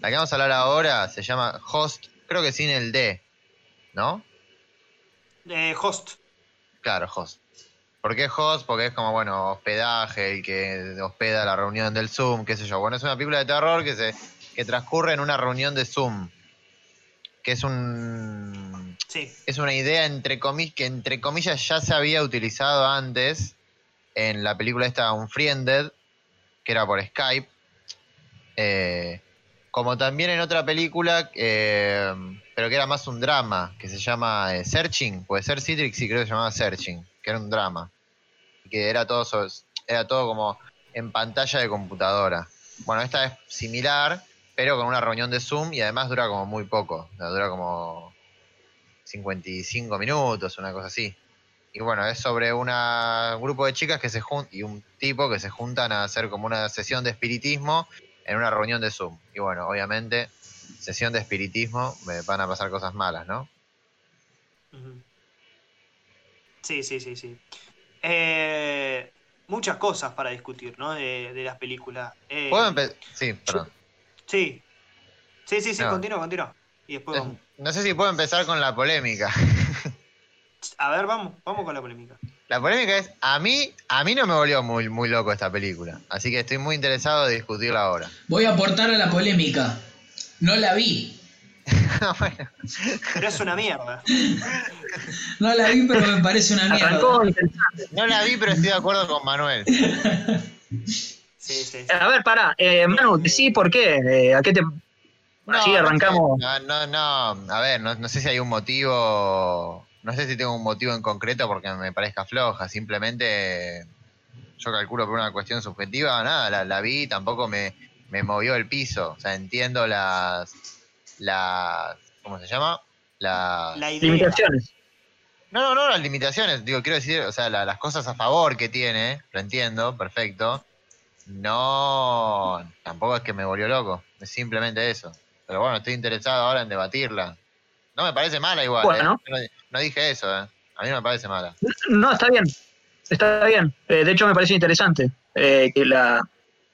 La que vamos a hablar ahora se llama Host, creo que sin el D, ¿no? Eh, host. Claro, Host. ¿Por qué Host? Porque es como, bueno, hospedaje, el que hospeda la reunión del Zoom, qué sé yo. Bueno, es una película de terror que, se, que transcurre en una reunión de Zoom. Que es un. Sí. Es una idea entre comillas, que entre comillas ya se había utilizado antes en la película esta Unfriended, que era por Skype. Eh, como también en otra película, eh, pero que era más un drama, que se llama eh, Searching, puede ser Citrix, sí creo que se llamaba Searching, que era un drama, que era todo, era todo como en pantalla de computadora. Bueno, esta es similar, pero con una reunión de Zoom y además dura como muy poco, dura como 55 minutos, una cosa así. Y bueno, es sobre una, un grupo de chicas que se jun y un tipo que se juntan a hacer como una sesión de espiritismo en una reunión de Zoom. Y bueno, obviamente, sesión de espiritismo, me van a pasar cosas malas, ¿no? Sí, sí, sí, sí. Eh, muchas cosas para discutir, ¿no? De, de las películas. Eh, ¿Puedo empezar? Sí, perdón. Sí. Sí, sí, sí, No. continúa, continúa. Y después vamos. No sé si puedo empezar con la polémica. A ver, vamos, vamos con la polémica. La polémica es, a mí, a mí no me volvió muy, muy loco esta película. Así que estoy muy interesado de discutirla ahora. Voy a aportar a la polémica. No la vi. Bueno, Pero es una mierda. No la vi, pero me parece una mierda. Arrancó interesante. no la vi, pero estoy de acuerdo con Manuel. Sí, sí, sí. A ver, pará, eh, Manu, decí por qué, eh, a qué te... Así no arrancamos. sé, No, no, no, a ver, no, no sé si hay un motivo, no sé si tengo un motivo en concreto porque me parezca floja, simplemente yo calculo por una cuestión subjetiva, nada, la, la vi, tampoco me, me movió el piso, o sea, entiendo las, las, ¿cómo se llama? Las, La. Limitaciones. no, no, no, las limitaciones, digo, quiero decir, o sea, la- las cosas a favor que tiene, lo entiendo, perfecto. No, tampoco es que me volvió loco, es simplemente eso. Pero bueno, estoy interesado ahora en debatirla. No me parece mala igual, Bueno. ¿eh? no, no dije eso, ¿eh? A mí me parece mala. No, está bien. Está bien. Eh, de hecho, me parece interesante eh, que la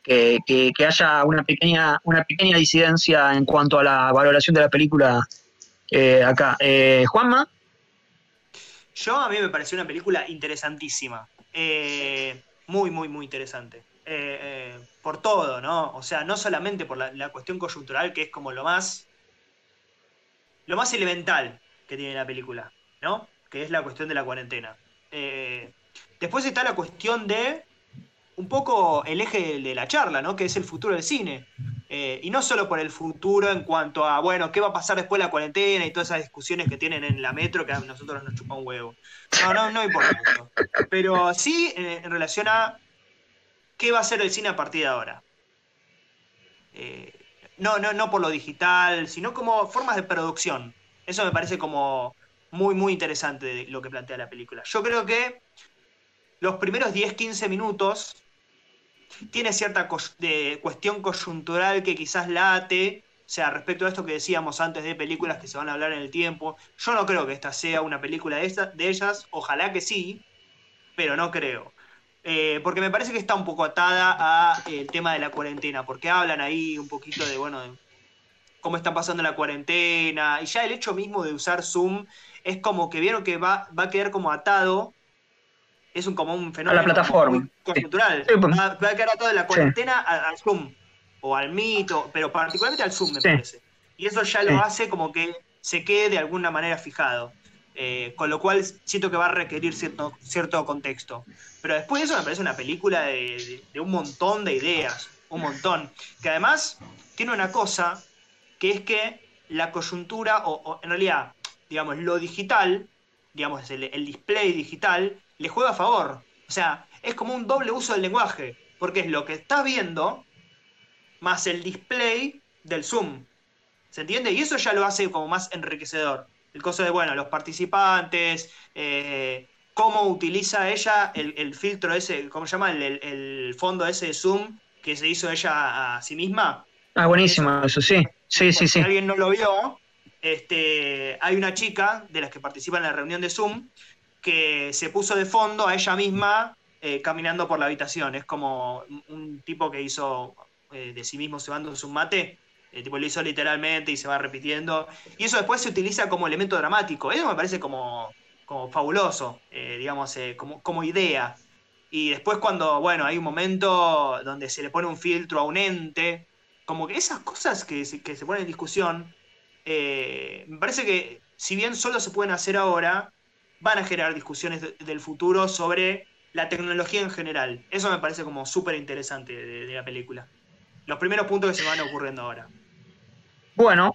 que, que- que haya una pequeña una pequeña disidencia en cuanto a la valoración de la película eh, acá. Eh, Juanma, Yo a mí me pareció una película interesantísima. Eh, muy, muy, muy interesante. Eh, eh, por todo, ¿no? O sea, no solamente por la, la cuestión coyuntural, que es como lo más. Lo más elemental que tiene la película, ¿no? Que es la cuestión de la cuarentena. Eh, después está la cuestión de. un poco el eje de, la charla, ¿no? Que es el futuro del cine. Eh, y no solo por el futuro en cuanto a, bueno, qué va a pasar después de la cuarentena y todas esas discusiones que tienen en la metro que a nosotros nos chupa un huevo. No, no, no importa eso. Pero sí eh, en relación a qué va a ser el cine a partir de ahora. Eh, no, no, no por lo digital, sino como formas de producción. Eso me parece como muy, muy interesante lo que plantea la película. Yo creo que los primeros 10-15 minutos tiene cierta de cuestión coyuntural que quizás late, o sea, respecto a esto que decíamos antes de películas que se van a hablar en el tiempo. Yo no creo que esta sea una película de, esta- de ellas, ojalá que sí, pero no creo. Eh, porque me parece que está un poco atada a eh, el tema de la cuarentena, porque hablan ahí un poquito de, bueno, de cómo está pasando la cuarentena, y ya el hecho mismo de usar Zoom es como que vieron que va, va a quedar como atado, es un, como un fenómeno plataforma. Sí, pues. va, va a quedar atado de la cuarentena al, al Zoom, o al mito, pero particularmente al Zoom me Sí. parece. Y eso ya lo hace como que se quede de alguna manera fijado. Eh, con lo cual siento que va a requerir cierto, cierto contexto. Pero después de eso me parece una película de, un montón de ideas, un montón. Que además tiene una cosa, que es que la coyuntura, o, en realidad, digamos, lo digital, digamos, el, el display digital, le juega a favor. O sea, es como un doble uso del lenguaje, porque es lo que estás viendo más el display del Zoom. ¿Se entiende? Y eso ya lo hace como más enriquecedor. El coso de, bueno, los participantes, eh, cómo utiliza ella el, el filtro ese, ¿cómo se llama? El, el- el fondo ese de Zoom que se hizo ella a sí misma. ah, buenísimo, eso sí. Sí, sí, sí. Si alguien no lo vio, este, hay una chica de las que participa en la reunión de Zoom que se puso de fondo a ella misma eh, caminando por la habitación. Es como un, tipo que hizo eh, de sí mismo cebándose un mate. El tipo lo hizo literalmente y se va repitiendo. Y eso después se utiliza como elemento dramático. Eso me parece como, como fabuloso, eh, digamos, eh, como, como idea. Y después cuando, bueno, hay un momento donde se le pone un filtro a un ente, como que esas cosas que se, que se ponen en discusión, eh, me parece que si bien solo se pueden hacer ahora, van a generar discusiones de- del futuro sobre la tecnología en general. Eso me parece como súper interesante de la película. Los primeros puntos que se van ocurriendo ahora. Bueno,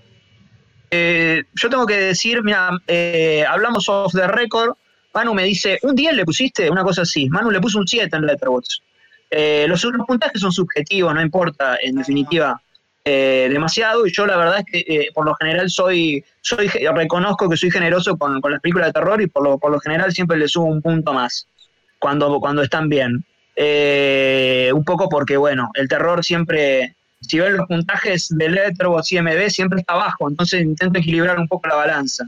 eh, yo tengo que decir, mira, eh, hablamos off the record. Manu me dice, ¿un 10 le pusiste? Una cosa así. Manu le puso un 7 en Letterboxd. Eh, los, los puntajes son subjetivos, no importa, en definitiva, eh, demasiado. Y yo la verdad es que por lo general soy, soy reconozco que soy generoso con, con las películas de terror y por lo, por lo general siempre le subo un punto más cuando, cuando están bien. Eh, un poco porque, bueno, el terror siempre, si ven los puntajes de Letterboxd y IMDb, siempre está abajo, entonces intento equilibrar un poco la balanza.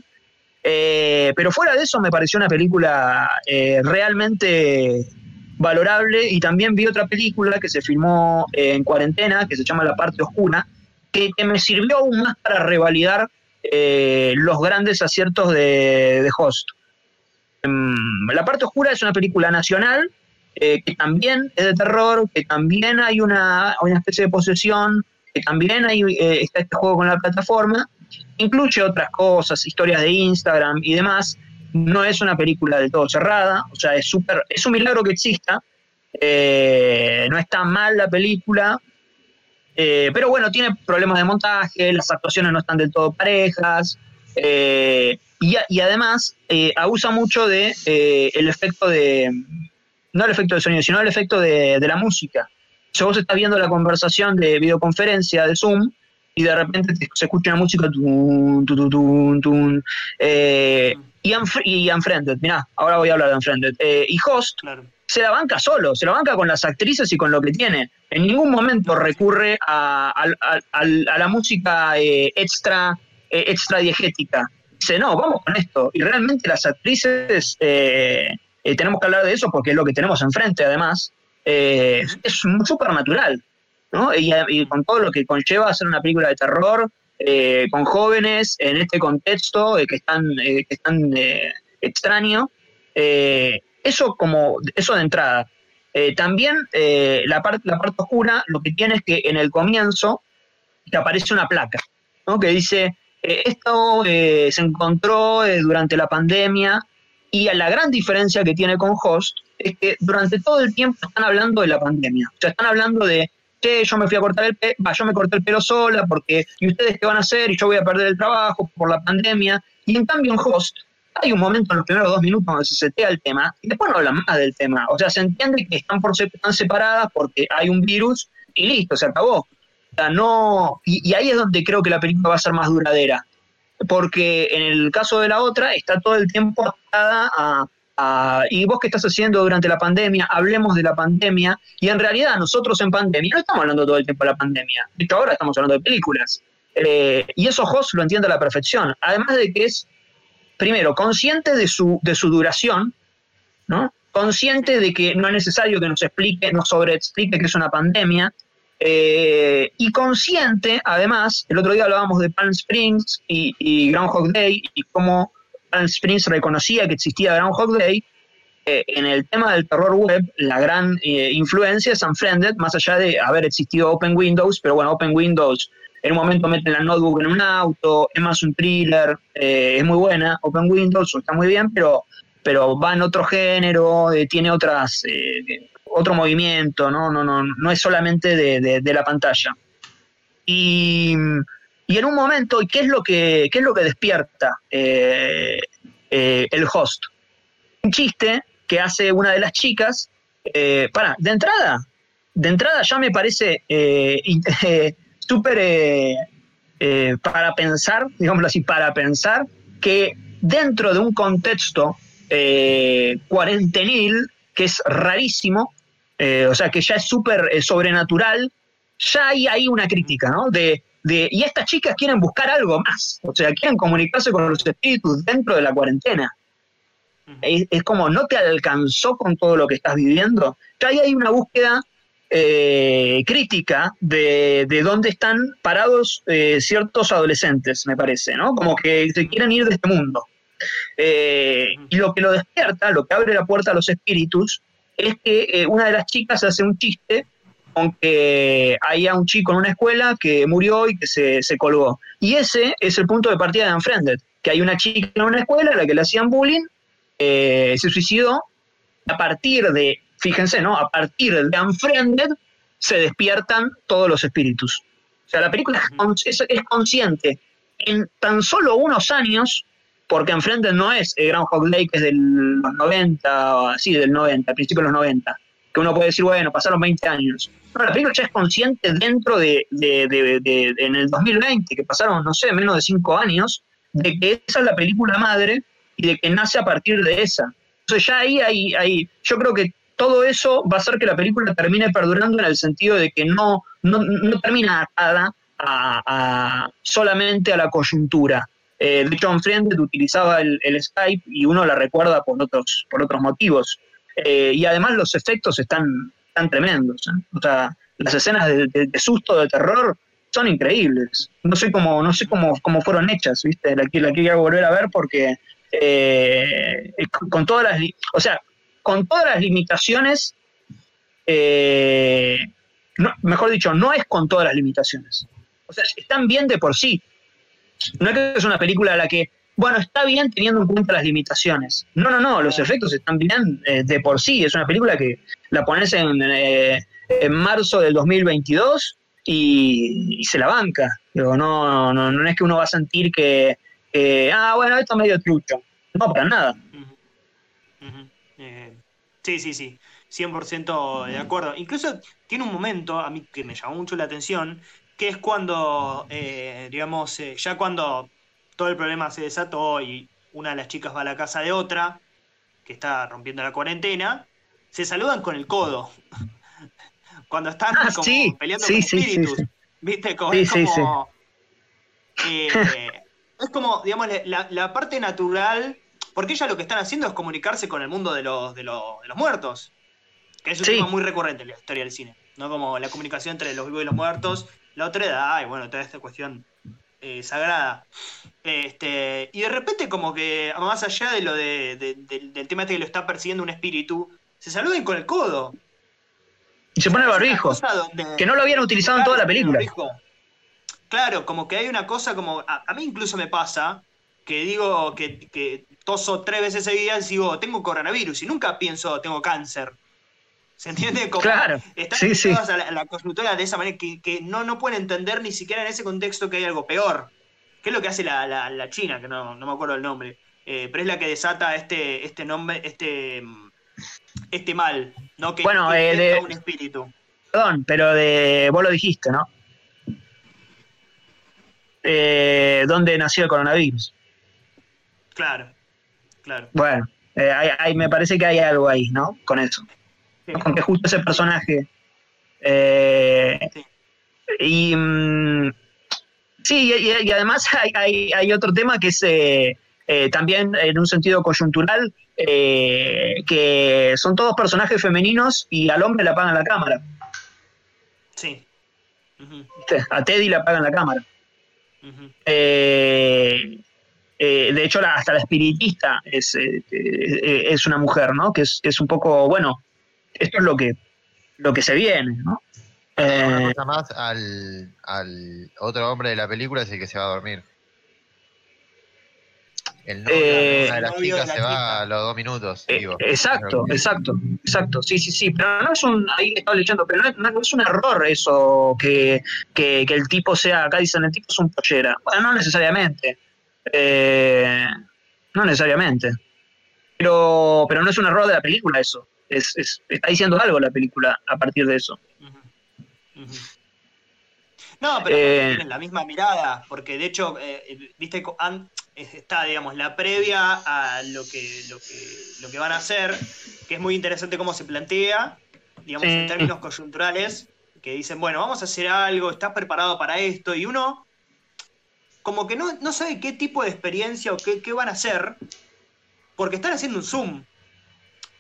Eh, pero fuera de eso me pareció una película eh, realmente valorable y también vi otra película que se filmó en cuarentena, que se llama La parte oscura, que, me sirvió aún más para revalidar los grandes aciertos de, de Host. Mm, La parte oscura es una película nacional eh, que también es de terror, que también hay una, una especie de posesión, que también eh, está este juego con la plataforma, incluye otras cosas, historias de Instagram y demás. No es una película del todo cerrada, o sea, es súper, es un milagro que exista. Eh, no está mal la película, eh, pero bueno, tiene problemas de montaje, las actuaciones no están del todo parejas, y, y además abusa mucho de el efecto de, no el efecto de sonido, sino el efecto de, de la música. Sea, vos estás viendo la conversación de videoconferencia de Zoom y de repente te- se escucha una música tun, tun, eh, y, Unfr- y Unfriended, mirá, ahora voy a hablar de Unfriended. Eh, y Host Claro. se la banca solo, se la banca con las actrices y con lo que tiene. En ningún momento recurre a, a- a- a- a la música eh, extra, eh, extra diegética. Dice, no, vamos con esto. Y realmente las actrices, eh, tenemos que hablar de eso porque es lo que tenemos enfrente, además. Eh, es súper natural, ¿no? Y, y con todo lo que conlleva hacer una película de terror, eh, con jóvenes en este contexto que están, que están extraño. Eso como eso de entrada. También la, parte la parte oscura lo que tiene es que en el comienzo te aparece una placa ¿no? que dice esto se encontró durante la pandemia y la gran diferencia que tiene con Host es que durante todo el tiempo están hablando de la pandemia. O sea, están hablando de que yo me fui a cortar el pelo, yo me corté el pelo sola porque y ustedes qué van a hacer y yo voy a perder el trabajo por la pandemia. Y en cambio en Host hay un momento en los primeros dos minutos donde se setea el tema y después no hablan más del tema. O sea, se entiende que están, por, se- están separadas porque hay un virus y listo, se acabó. O sea, no, y ahí es donde creo que la película va a ser más duradera. Porque en el caso de la otra está todo el tiempo atada a, ¿y vos qué estás haciendo durante la pandemia? Hablemos de la pandemia. Y en realidad nosotros en pandemia no estamos hablando todo el tiempo de la pandemia. De hecho, ahora estamos hablando de películas. Eh, y eso Hoss lo entiende a la perfección. Además de que es primero, consciente de su, de su duración, ¿no? consciente de que no es necesario que nos explique, nos sobreexplique que es una pandemia, eh, y consciente, además, el otro día hablábamos de Palm Springs y, y Groundhog Day, y cómo Palm Springs reconocía que existía Groundhog Day, eh, en el tema del terror web, la gran eh, influencia es Unfriended, más allá de haber existido Open Windows, pero bueno, Open Windows en un momento meten la notebook en un auto, es más un thriller, es muy buena, Open Windows está muy bien, pero, pero va en otro género, tiene otras, otro movimiento, ¿no? No, no, no es solamente de, de- la pantalla. Y, y en un momento, ¿y qué es lo que, qué es lo que despierta eh, eh, el host? Un chiste que hace una de las chicas, eh, para, de entrada, de entrada ya me parece súper para pensar, digámoslo así, para pensar que dentro de un contexto cuarentenil, que es rarísimo, eh, o sea, que ya es súper eh, sobrenatural, ya hay ahí una crítica, ¿no? De, de, y estas chicas quieren buscar algo más, o sea, quieren comunicarse con los espíritus dentro de la cuarentena. Es, como no te alcanzó con todo lo que estás viviendo. Ya ahí hay una búsqueda eh, crítica de, de, dónde están parados eh, ciertos adolescentes, me parece, ¿no? Como que se quieren ir de este mundo. Y lo que lo despierta, lo que abre la puerta a los espíritus, es que una de las chicas hace un chiste con que había un chico en una escuela que murió y que se, se colgó. Y ese es el punto de partida de Unfriended, que hay una chica en una escuela a la que le hacían bullying, se suicidó, a partir de fíjense, ¿no? A partir de Unfriended se despiertan todos los espíritus. O sea, la película es, consciente en tan solo unos años, porque Unfriended no es eh, Groundhog Lake, es de los 90, sí, del 90, al principio de los 90, que uno puede decir, bueno, pasaron 20 años. No, la película ya es consciente dentro de, de, de, en el 2020, que pasaron, no sé, menos de 5 años, de que esa es la película madre y de que nace a partir de esa. Entonces ya ahí hay, hay yo creo que todo eso va a hacer que la película termine perdurando en el sentido de que no, no, termina atada a, solamente a la coyuntura. Eh, de hecho, Unfriended utilizaba el, Skype y uno la recuerda por otros, por otros motivos. Eh, y además los efectos están, están tremendos. ¿eh? O sea, las escenas de, susto, de terror, son increíbles. No sé cómo, no sé cómo, cómo fueron hechas, ¿viste? La, la quiero volver a ver porque con todas las... O sea, con todas las limitaciones, eh, mejor dicho, no es con todas las limitaciones. O sea, están bien de por sí. No es que es una película a la que, bueno, está bien teniendo en cuenta las limitaciones. No, no, no, los efectos están bien eh, de por sí. Es una película que la pones en, eh, en marzo del 2022 y, se la banca. no, no, no, es que uno va a sentir que, ah, bueno, esto es medio trucho. No, para nada. Sí, sí, sí, 100% de acuerdo. Incluso tiene un momento a mí que me llamó mucho la atención, que es cuando, eh, digamos, eh, ya cuando todo el problema se desató y una de las chicas va a la casa de otra, que está rompiendo la cuarentena, se saludan con el codo. cuando están ah, como peleando con espíritus. ¿Viste? Como, es como. Eh, es como, digamos, la, la parte natural porque ella lo que están haciendo es comunicarse con el mundo de los, de los, muertos. Que es un tema muy recurrente en la historia del cine. ¿no? Como la comunicación entre los vivos y los muertos, la otra edad, y bueno, toda esta cuestión eh, sagrada. Este, y de repente, como que, más allá de lo de, del tema este que lo está persiguiendo un espíritu, se saluden con el codo. Y se pone el barbijo. Que no lo habían utilizado en toda la película. Claro, como que hay una cosa como. A, a mí incluso me pasa que digo que, que, toso tres veces seguidas y digo, tengo coronavirus y nunca pienso, tengo cáncer. ¿Se entiende? Como claro. Están sí, a la, la de esa manera que, no, no pueden entender ni siquiera en ese contexto que hay algo peor. ¿Qué es lo que hace la, la, China? Que no, no, me acuerdo el nombre. Eh, pero es la que desata este, este nombre, este, este mal, ¿no? Que, bueno, eh, de, un espíritu. Perdón, pero de vos lo dijiste, ¿no? Eh, ¿Dónde nació el coronavirus? Claro, claro. Bueno, eh, hay, me parece que hay algo ahí, ¿no? Con eso. Con que justo ese personaje. Eh, y. Mm, sí, y, además hay, hay, otro tema que es eh, también en un sentido coyuntural, que son todos personajes femeninos y al hombre le apagan la cámara. Sí. A Teddy le apagan la cámara. eh, eh, de hecho, hasta la espiritista es, eh, eh, es una mujer, ¿no? Que es, es, un poco, bueno, esto es lo que, lo que se viene, ¿no? Una cosa más, al, al otro hombre de la película es el que se va a dormir. El novio de una de las chicas se va a los dos minutos. exacto, exacto, exacto. Sí, sí, sí. Pero no es un. Ahí estaba leyendo, pero no, es un error eso que, que, el tipo sea. Acá dicen el tipo es un pollera. Bueno, no necesariamente. Eh, no necesariamente. Pero, pero no es un error de la película eso. Es, está diciendo algo la película a partir de eso. No, pero eh, tienen la misma mirada, porque de hecho, eh, viste, está, digamos, la previa a lo que, lo que, lo que van a hacer, que es muy interesante cómo se plantea, digamos, en términos coyunturales, que dicen, bueno, vamos a hacer algo, estás preparado para esto, y uno como que no, no sabe qué tipo de experiencia o qué, van a hacer, porque están haciendo un Zoom.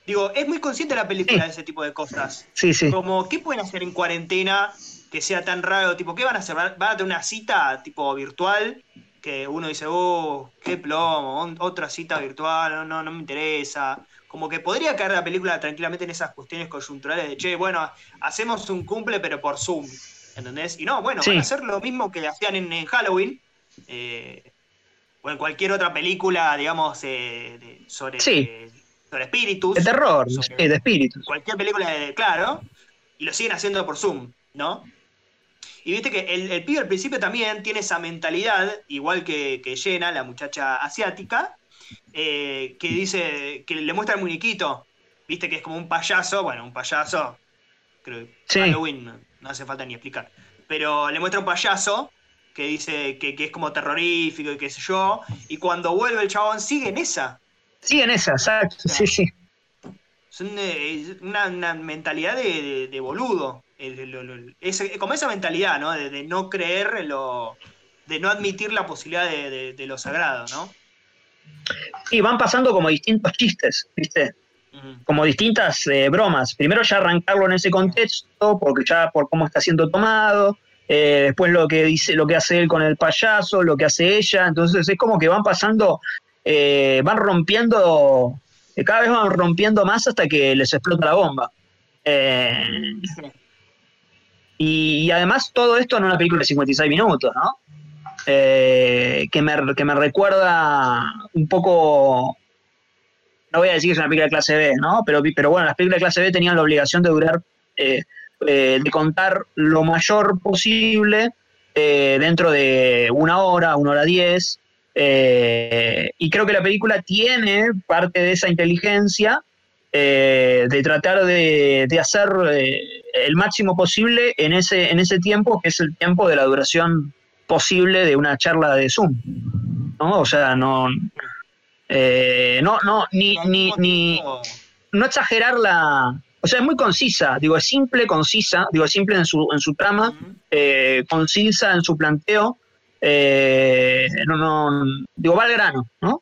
Digo, es muy consciente la película de ese tipo de cosas. Sí, sí. Como, ¿qué pueden hacer en cuarentena que sea tan raro? Tipo, ¿qué van a hacer? ¿Van a tener una cita tipo virtual? Que uno dice, oh, qué plomo, otra cita virtual, no, no, no me interesa. Como que podría caer la película tranquilamente en esas cuestiones coyunturales de, che, bueno, hacemos un cumple pero por Zoom, ¿entendés? Y no, bueno, Sí. van a hacer lo mismo que hacían en, en Halloween, eh, o en cualquier otra película, digamos, eh, de- sobre, Sí. Sobre espíritus. De terror, sobre- sí, de espíritus. cualquier película de claro, y lo siguen haciendo por Zoom, ¿no? Y viste que el, el pibe al principio también tiene esa mentalidad, igual que, que la muchacha asiática, eh, que dice, que le muestra el muñequito, viste que es como un payaso, bueno, un payaso, creo que Sí. Halloween no, no hace falta ni explicar, pero le muestra un payaso que dice que, que es como terrorífico y qué sé yo, y cuando vuelve el chabón sigue en esa, Sí, en esa, exacto. Sí, sí. Eh, una, una mentalidad de, de- de boludo. Ese- como esa mentalidad, ¿no? De, de no creer en lo. de no admitir la posibilidad de, lo sagrado, ¿no? Y van pasando como distintos chistes, ¿viste? Como distintas eh, bromas. Primero ya arrancarlo en ese contexto, porque ya por cómo está siendo tomado, eh, después lo que dice, lo que hace él con el payaso, lo que hace ella, entonces es como que van pasando, eh, van rompiendo, eh, cada vez van rompiendo más hasta que les explota la bomba. Eh, y, además todo esto en una película de 56 minutos, ¿no? Eh, que, me, que me recuerda un poco no voy a decir que es una película de clase B, ¿no? Pero, pero bueno, las películas de clase B tenían la obligación de durar, eh, de contar lo mayor posible dentro de una hora, una hora diez. Eh, y creo que la película tiene parte de esa inteligencia eh, de tratar de, de hacer eh, el máximo posible en ese, en ese tiempo, que es el tiempo de la duración posible de una charla de Zoom. ¿no? O sea, no, no, no, ni, ni, ni, no exagerar la. O sea, es muy concisa, digo, es simple, concisa, digo, es simple en su, en su trama, eh, concisa en su planteo, eh, no, no, digo, va al grano, ¿no?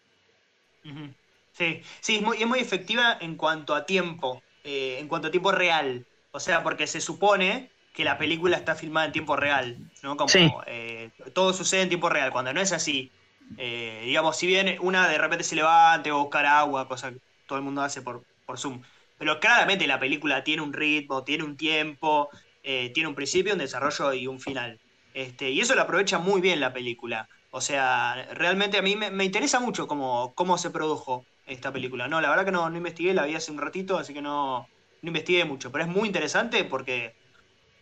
Sí, sí, es muy, es muy efectiva en cuanto a tiempo, eh, en cuanto a tiempo real. O sea, porque se supone que la película está filmada en tiempo real, ¿no? Como Sí. eh, todo sucede en tiempo real, cuando no es así. Eh, digamos, si bien una de repente se levante o buscar agua, cosa que todo el mundo hace por, por Zoom. Pero claramente la película tiene un ritmo, tiene un tiempo, eh, tiene un principio, un desarrollo y un final. Este, y eso lo aprovecha muy bien la película. O sea, realmente a mí me, me interesa mucho cómo, cómo se produjo esta película. No, la verdad que no, no investigué, la vi hace un ratito, así que no, no investigué mucho. Pero es muy interesante porque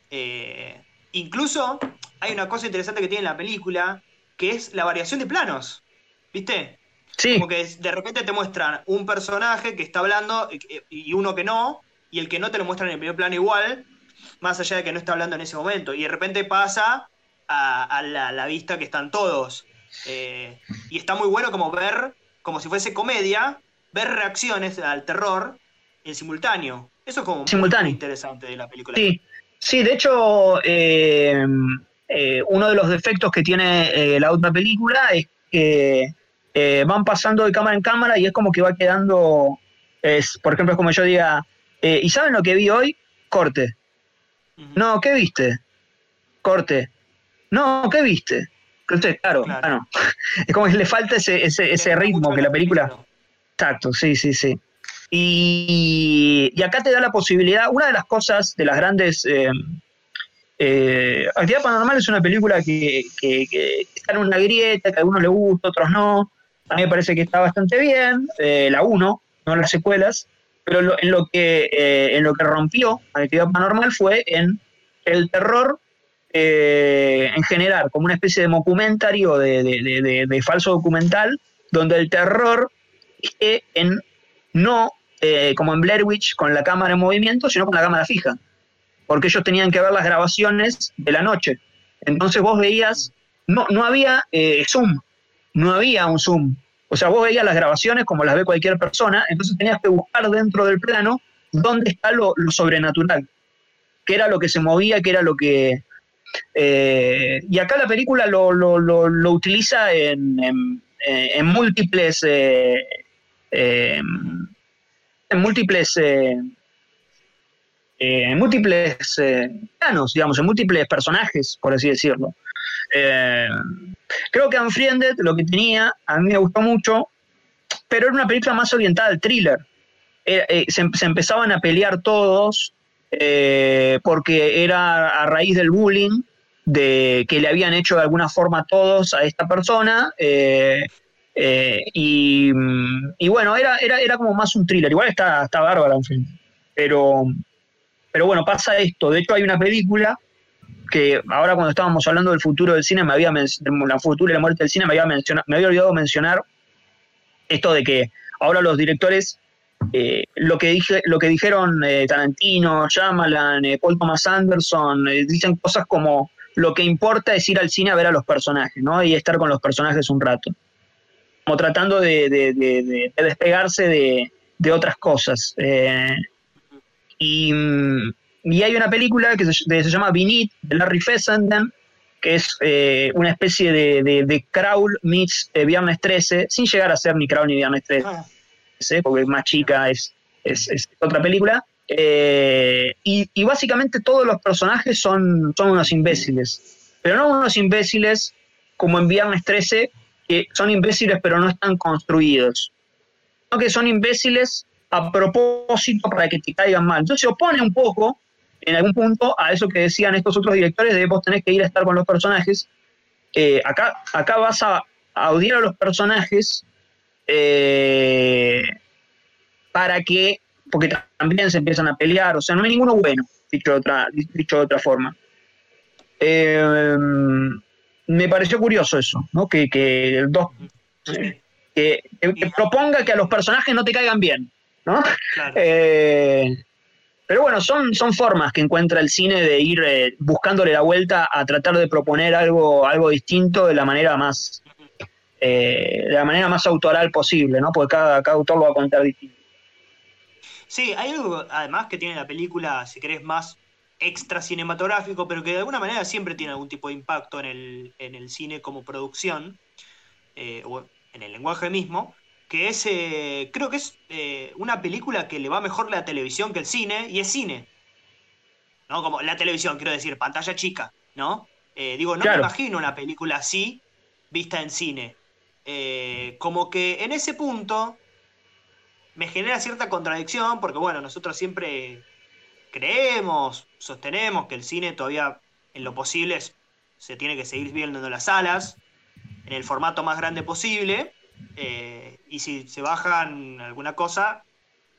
eh, incluso hay una cosa interesante que tiene la película, que es la variación de planos. ¿Viste? Sí, Como que de repente te muestran un personaje que está hablando y- y uno que no, y el que no te lo muestran en el primer plano igual, más allá de que no está hablando en ese momento. Y de repente pasa a, a la, la vista que están todos. Eh, y está muy bueno como ver, como si fuese comedia, ver reacciones al terror en simultáneo. Eso es como Simultáneo. muy interesante de la película. sí, sí, de hecho, eh, eh, uno de los defectos que tiene la otra película es que van pasando de cámara en cámara y es como que va quedando, es, por ejemplo, es como yo diga, ¿y saben lo que vi hoy? Corte. No, ¿qué viste? Corte. No, ¿qué viste? Corte, claro, Claro. claro. Es como que le falta ese, ese, ritmo que la película. Exacto, sí, sí, sí. Y, y acá te da la posibilidad, una de las cosas, de las grandes... eh, eh, Actividad Paranormal es una película que, que- que está en una grieta, que a algunos le gusta, a otros no. A mí me parece que está bastante bien, eh, la 1, no las secuelas, pero lo- en, lo que, eh, en lo que rompió Actividad Paranormal fue en el terror, eh, en general, como una especie de documentario, de, de- de- falso documental, donde el terror esté en no eh, como en Blair Witch con la cámara en movimiento, sino con la cámara fija. Porque ellos tenían que ver las grabaciones de la noche. Entonces vos veías, no, no había eh, zoom, no había un zoom. O sea, vos veías las grabaciones como las ve cualquier persona, entonces tenías que buscar dentro del plano dónde está lo, lo sobrenatural, qué era lo que se movía, qué era lo que... eh, y acá la película lo, lo- lo- utiliza en, en- en múltiples... eh, eh, en múltiples eh, eh, en múltiples eh, planos, digamos, en múltiples personajes, por así decirlo. Eh, creo que Unfriended lo que tenía, a mí me gustó mucho, pero era una película más orientada al thriller. Eh, eh, se, se empezaban a pelear todos eh, porque era a raíz del bullying de que le habían hecho de alguna forma todos a esta persona. eh, eh, y, bueno, era, era, era como más un thriller. Igual está, está bárbara, Unfriended. Pero, pero bueno, pasa esto. De hecho, hay una película que ahora cuando estábamos hablando del futuro del cine, me había la futuro y la muerte del cine, me había, me había olvidado mencionar esto de que ahora los directores, eh, lo, que dije, lo que dijeron eh, Tarantino, Shyamalan, eh, Paul Thomas Anderson, dicen cosas como lo que importa es ir al cine a ver a los personajes, ¿no? Y estar con los personajes un rato. Como tratando de, de- de- de- de despegarse de, otras cosas. Y, mm, y hay una película que se, llama Beneath, de Larry Fessenden, que es una especie de, de, de Crawl meets Viernes 13, sin llegar a ser ni Crawl ni Viernes 13, Ah, porque es más chica, es, es, es otra película. Eh, y, y básicamente todos los personajes son, son unos imbéciles, pero no unos imbéciles como en Viernes 13, que son imbéciles pero no están construidos, sino que son imbéciles a propósito para que te caigan mal. Entonces se opone un poco, en algún punto, a eso que decían estos otros directores de vos tenés que ir a estar con los personajes. Eh, acá, acá vas a, a odiar a los personajes eh, para que, porque también se empiezan a pelear, o sea, no hay ninguno bueno, dicho de otra, dicho de otra forma. Eh, me pareció curioso eso, ¿no? Que, que el dos que, que- que proponga que a los personajes no te caigan bien, ¿no? claro. Eh, pero bueno, son, son formas que encuentra el cine de ir eh, buscándole la vuelta a tratar de proponer algo, algo distinto de la manera más eh, de la manera más autoral posible, ¿no? Porque cada, cada autor lo va a contar distinto. Sí, hay algo además que tiene la película, si querés, más extra cinematográfico, pero que de alguna manera siempre tiene algún tipo de impacto en el, en el cine como producción, eh, o en el lenguaje mismo, que es, eh, creo que es eh, una película que le va mejor la televisión que el cine, y es cine. ¿No? Como la televisión, quiero decir, pantalla chica, ¿no? Digo, no Claro. me imagino una película así vista en cine. Eh, como que en ese punto me genera cierta contradicción porque, bueno, nosotros siempre creemos, sostenemos que el cine todavía en lo posible se tiene que seguir viendo en las salas, en el formato más grande posible, eh, y si se bajan alguna cosa,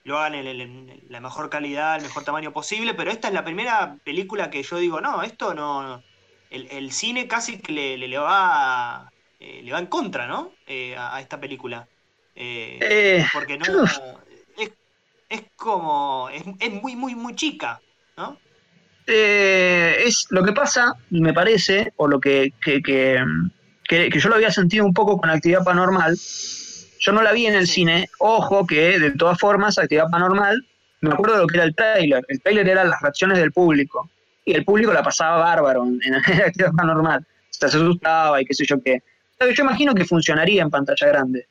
lo hagan en, la mejor calidad, el mejor tamaño posible, pero esta es la primera película que yo digo, no, esto no... El, el cine casi que le, le- le va eh, le va en contra, ¿no? Eh, a, a esta película. Eh, Eh, porque no... Es, es como... Es, es muy, muy, muy chica, ¿no? eh, es lo que pasa, me parece, o lo que, que, que, que- que yo lo había sentido un poco con actividad paranormal. Yo no la vi en el Sí. cine. Ojo que, de todas formas, actividad paranormal, me acuerdo de lo que era el tráiler. El tráiler era las reacciones del público. Y el público la pasaba bárbaro en, en actividad paranormal. Se asustaba y qué sé yo qué. Sea, Yo imagino que funcionaría en pantalla grande.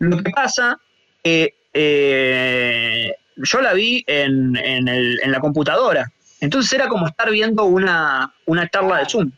Lo que pasa que eh, yo la vi en, en, la computadora. Entonces era como estar viendo una, una charla de Zoom.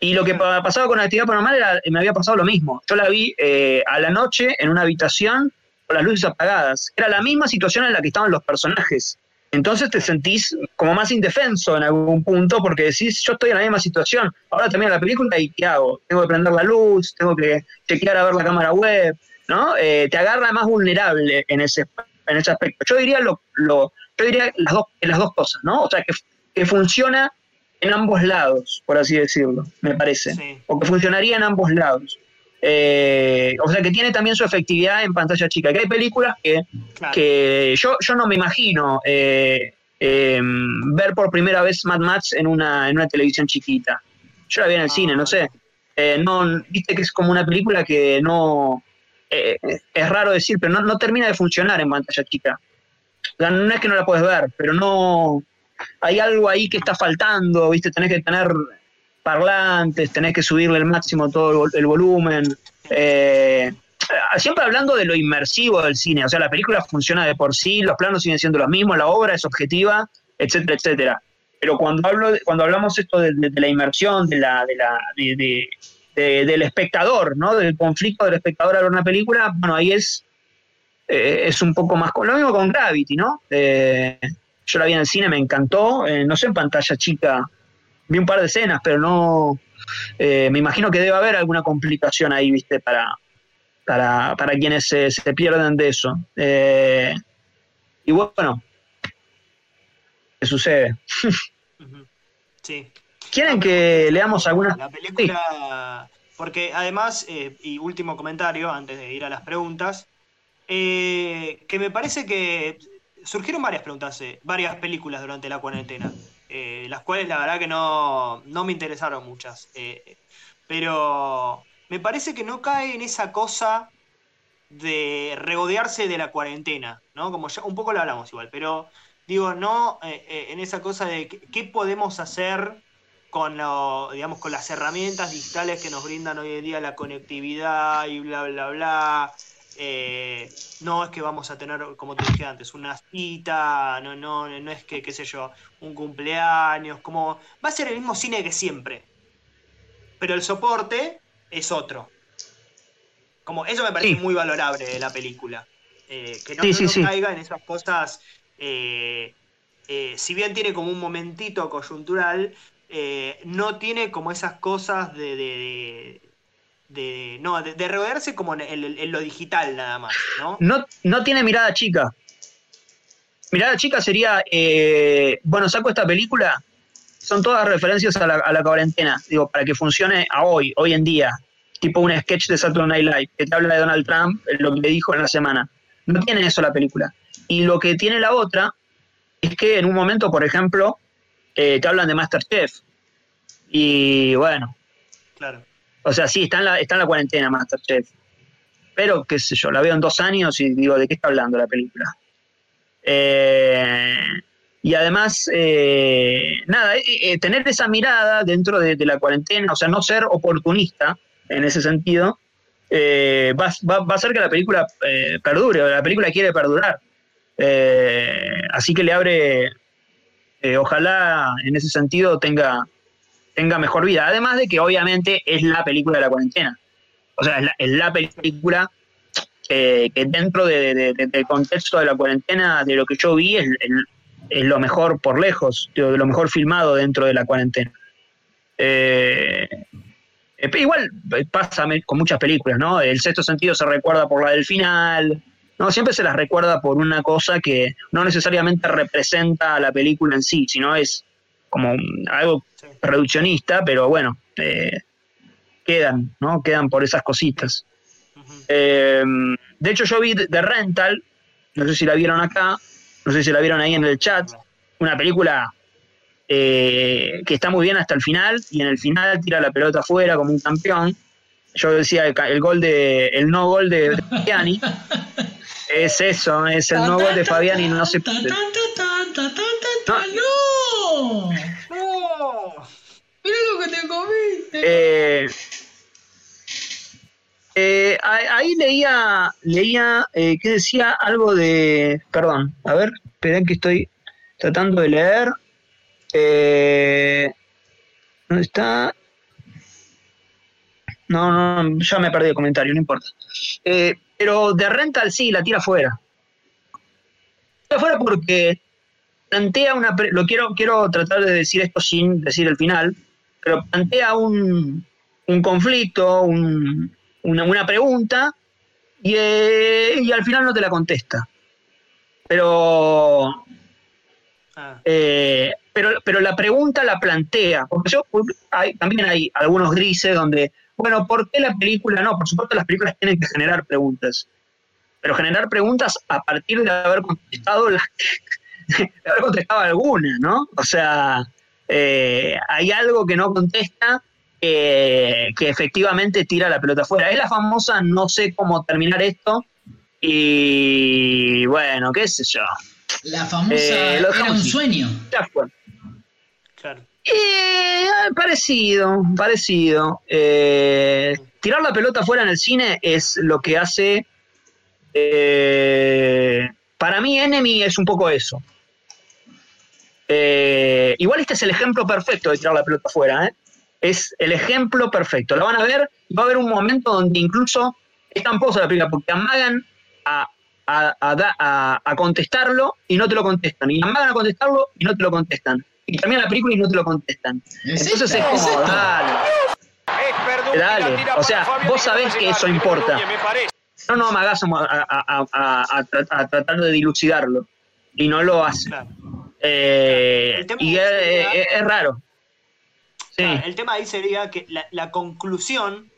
Y lo que pa- pasaba con actividad paranormal era, me había pasado lo mismo. Yo la vi eh, a la noche en una habitación con las luces apagadas. Era la misma situación en la que estaban los personajes. Entonces te sentís como más indefenso en algún punto porque decís, yo estoy en la misma situación. Ahora termina la película y ¿qué hago? Tengo que prender la luz, tengo que chequear a ver la cámara web, ¿no? Eh, te agarra más vulnerable en ese, en ese aspecto. Yo diría lo, lo yo diría las dos, las dos cosas, ¿no? O sea, que, que funciona en ambos lados, por así decirlo, me parece. Sí. O que funcionaría en ambos lados. Eh, o sea, que tiene también su efectividad en pantalla chica. Que hay películas que, Claro. que yo, yo no me imagino eh, eh, ver por primera vez Mad Max en una, en una televisión chiquita. Yo la vi en el Ah. cine, no sé. Eh, no, viste que es como una película que no. es raro decir, pero no, no termina de funcionar en pantalla chica. O sea, no es que no la puedes ver, pero no. Hay algo ahí que está faltando, viste, tenés que tener parlantes, tenés que subirle el máximo todo el, vol- el volumen. eh, eh, siempre hablando de lo inmersivo del cine, o sea, la película funciona de por sí, los planos siguen siendo los mismos, la obra es objetiva, etcétera, etcétera. Pero cuando hablo cuando hablamos esto de, la inmersión, de la, de la, del espectador, ¿no? Del conflicto del espectador al ver una película, bueno, ahí es, eh, es un poco más. Lo mismo con Gravity, ¿no? Eh, yo la vi en el cine, me encantó, no sé en pantalla chica, vi un par de escenas, pero no. me imagino que debe haber alguna complicación ahí, ¿viste? Para, para, para quienes se, se pierden de eso. Eh, y bueno, ¿qué sucede? Sí. ¿Quieren que leamos alguna? La película, porque además, eh, y último comentario antes de ir a las preguntas, eh, que me parece que surgieron varias preguntas, varias películas durante la cuarentena, las cuales la verdad que no, no me interesaron muchas, pero me parece que no cae en esa cosa de regodearse de la cuarentena, ¿no? Como ya un poco lo hablamos igual, pero digo, no eh, eh, en esa cosa de qué podemos hacer con lo, digamos, con las herramientas digitales que nos brindan hoy en día la conectividad y bla bla bla. Eh, no es que vamos a tener, como te dije antes, una cita, no, no, no es que, qué sé yo, un cumpleaños, como va a ser el mismo cine que siempre. Pero el soporte es otro. Como eso me parece muy valorable de la película. Eh, que no, caiga en esas cosas. Eh, si bien tiene como un momentito coyuntural, no tiene como esas cosas de, de, no, de, de como en, lo digital nada más, ¿no? ¿no? tiene mirada chica. Mirada chica sería, bueno, saco esta película, son todas referencias a la, a la, cuarentena, digo, para que funcione a hoy, hoy en día tipo un sketch de Saturday Night Live, que te habla de Donald Trump, lo que le dijo en la semana. No tiene eso la película. Y lo que tiene la otra es que en un momento, por ejemplo, eh, te hablan de Masterchef. Y bueno. Claro. O sea, sí, está en la, está la cuarentena Masterchef. Pero, qué sé yo, la veo en dos años y digo, ¿de qué está hablando la película? Eh, y además, eh, nada, tener esa mirada dentro de, la cuarentena, o sea, no ser oportunista, en ese sentido, eh, va, a hacer que la película eh, perdure, o la película quiere perdurar. Eh, así que le abre, ojalá en ese sentido tenga, tenga mejor vida. Además de que obviamente es la película de la cuarentena. O sea, es la, película que dentro del contexto de la cuarentena, de lo que yo vi, es, es lo mejor por lejos, de lo mejor filmado dentro de la cuarentena. Eh, eh, igual eh, pasa con muchas películas, ¿no? El sexto sentido se recuerda por la del final, ¿no? Siempre se las recuerda por una cosa que no necesariamente representa a la película en sí, sino es como algo reduccionista, pero bueno, eh, quedan, ¿no? Quedan por esas cositas. de hecho, yo vi The Rental, no sé si la vieron acá, no sé si la vieron ahí en el chat, una película eh, que está muy bien hasta el final, y en el final tira la pelota afuera como un campeón. Yo decía el, gol de, el no gol de, Fabiani. es eso, es el no gol de Fabiani, no se puede. ¡No! ¡Mira lo que te comiste! Eh, eh, ahí leía, leía que decía algo de. Perdón, a ver, esperen que estoy tratando de leer. Eh, ¿Dónde está? No, no, ya me perdí el comentario, no importa. Eh, pero de Rental sí, la tira afuera. Tira afuera porque plantea una. Lo quiero, quiero tratar de decir esto sin decir el final, pero plantea un, un conflicto, una, una, pregunta y, eh, y al final no te la contesta. Pero Ah. Eh, pero, pero la pregunta la plantea, porque yo, hay, también hay algunos grises donde, bueno, ¿por qué la película no? Por supuesto las películas tienen que generar preguntas, pero generar preguntas a partir de haber contestado las de haber contestado alguna, ¿no? O sea, eh, hay algo que no contesta que efectivamente tira la pelota afuera. Es la famosa no sé cómo terminar esto y bueno, qué sé yo. La famosa eh, era un sueño. Claro. Eh, parecido, parecido. Eh, tirar la pelota fuera en el cine es lo que hace. eh, para mí, Enemy es un poco eso. Eh, igual este es el ejemplo perfecto de tirar la pelota fuera, ¿eh? Es el ejemplo perfecto. Lo van a ver y va a haber un momento donde incluso es tramposa la película porque amagan a, a, a a- a contestarlo y no te lo contestan. Y amagan a contestarlo y no te lo contestan. Y termina la película y no te lo contestan. ¿Es Entonces es como, dale. Dale, o sea, vos sabés que eso importa. No, no me hagas a, a- a- a- a tra- a tratar de dilucidarlo. Y no lo hace. Eh, y es, sería- es- es raro. Sí, el tema ahí sería que la, la conclusión,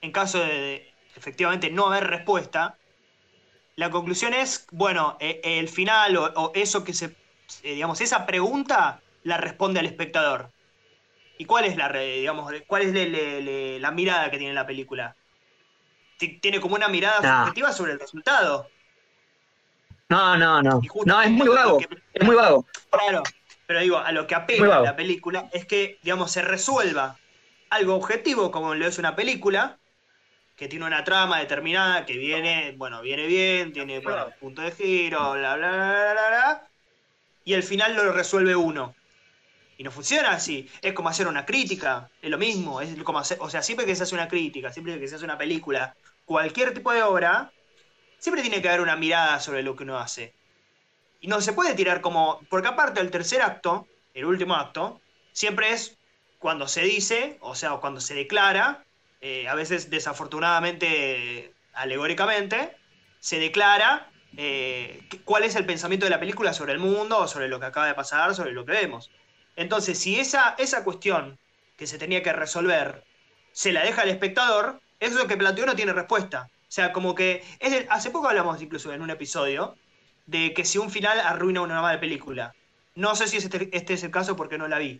en caso de, de efectivamente no haber respuesta, la conclusión es, bueno, eh, el final o, o eso que se, eh, digamos, esa pregunta la responde al espectador. ¿Y cuál es la, digamos, cuál es le- le- le- la mirada que tiene la película? Ti- Tiene como una mirada No. subjetiva sobre el resultado. No, no, no. No, es muy vago. Es muy vago. Claro, pero digo, a lo que apela la película es que, digamos, se resuelva algo objetivo como lo es una película, que tiene una trama determinada, que viene, bueno, viene bien, tiene bueno, punto de giro, bla, bla, bla, bla, bla, bla, y al final lo resuelve uno. Y no funciona así. Es como hacer una crítica, es lo mismo. Es como hacer, o sea, siempre que se hace una crítica, siempre que se hace una película, cualquier tipo de obra, siempre tiene que haber una mirada sobre lo que uno hace. Y no se puede tirar como. Porque aparte el tercer acto, el último acto, siempre es cuando se dice, o sea, cuando se declara, eh, a veces desafortunadamente, alegóricamente, se declara eh, cuál es el pensamiento de la película sobre el mundo, sobre lo que acaba de pasar, sobre lo que vemos. Entonces, si esa, esa cuestión que se tenía que resolver se la deja al espectador, eso que planteó no tiene respuesta. O sea, como que. Es hace poco hablamos incluso en un episodio de que si un final arruina una mala película. No sé si este, este es el caso porque no la vi.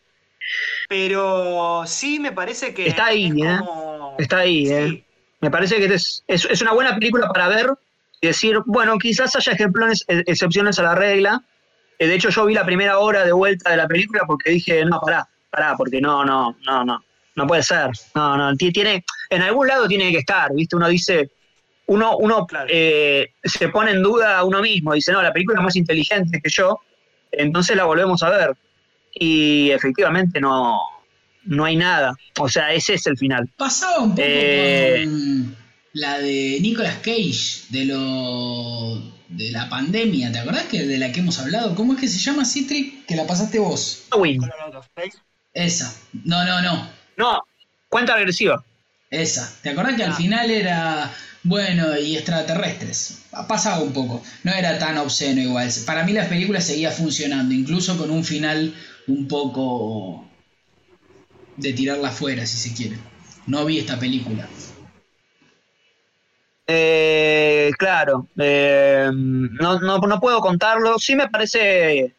Pero sí me parece que. Está ahí, es ¿eh? Está ahí, Sí, ¿eh? Me parece que es, es, es una buena película para ver y decir, bueno, quizás haya ejemplos, e- excepciones a la regla. Eh, De hecho, yo vi la primera hora de vuelta de la película porque dije, no, pará, pará, porque no, no, no, no, no puede ser. No, no, ti- tiene, en algún lado tiene que estar, ¿viste? Uno dice, uno, uno Claro. eh, se pone en duda a uno mismo, dice, no, la película es más inteligente que yo, entonces la volvemos a ver. Y efectivamente no, no hay nada. O sea, ese es el final. Pasaba un poco Eh. con la de Nicolas Cage, de lo de la pandemia, ¿te acordás que de la que hemos hablado? ¿Cómo es que se llama Citric? Que la pasaste vos. Space. Esa. No, no, no. No, cuenta regresiva. Esa. ¿Te acordás que al Ah. final era bueno y extraterrestres? Pasaba un poco. No era tan obsceno igual. Para mí la película seguía funcionando, incluso con un final un poco de tirarla afuera, si se quiere. No vi esta película. Eh, claro, eh, no, no, no puedo contarlo. Sí me parece... eh,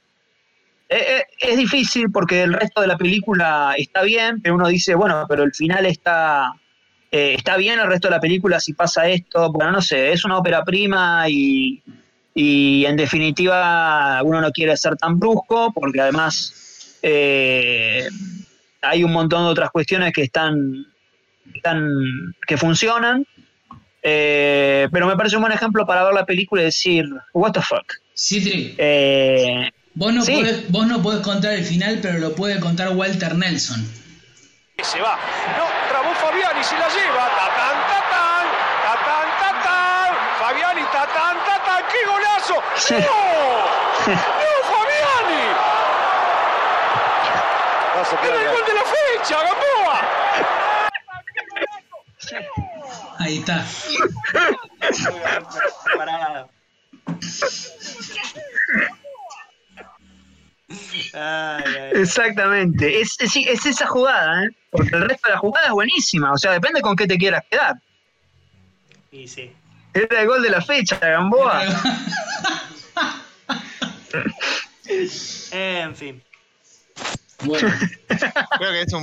eh, es difícil porque el resto de la película está bien, pero uno dice, bueno, pero el final está... eh, está bien el resto de la película si pasa esto. Bueno, no sé, es una ópera prima y, y en definitiva uno no quiere ser tan brusco porque además eh, hay un montón de otras cuestiones que están, están que funcionan. Eh, pero me parece un buen ejemplo para ver la película y decir, what the fuck. Eh, Vos no, Sí. podés, vos no podés contar el final, pero lo puede contar Walter Nelson. Se va. No, Ramón Fabiani se la lleva. Tatán, tatán. Tatán, tatán. Fabiani, tatán, tatán. ¡Qué golazo! ¡No! ¡No, Fabiani! ¡Era el gol de la fecha, Gamboa! Ahí está. Parada. Ay, ay, ay. exactamente, es, es, es esa jugada, ¿eh? porque el resto de la jugada es buenísima, o sea, depende con qué te quieras quedar. Y sí. Era el gol de la fecha, Gamboa. En fin. bueno. Creo que es un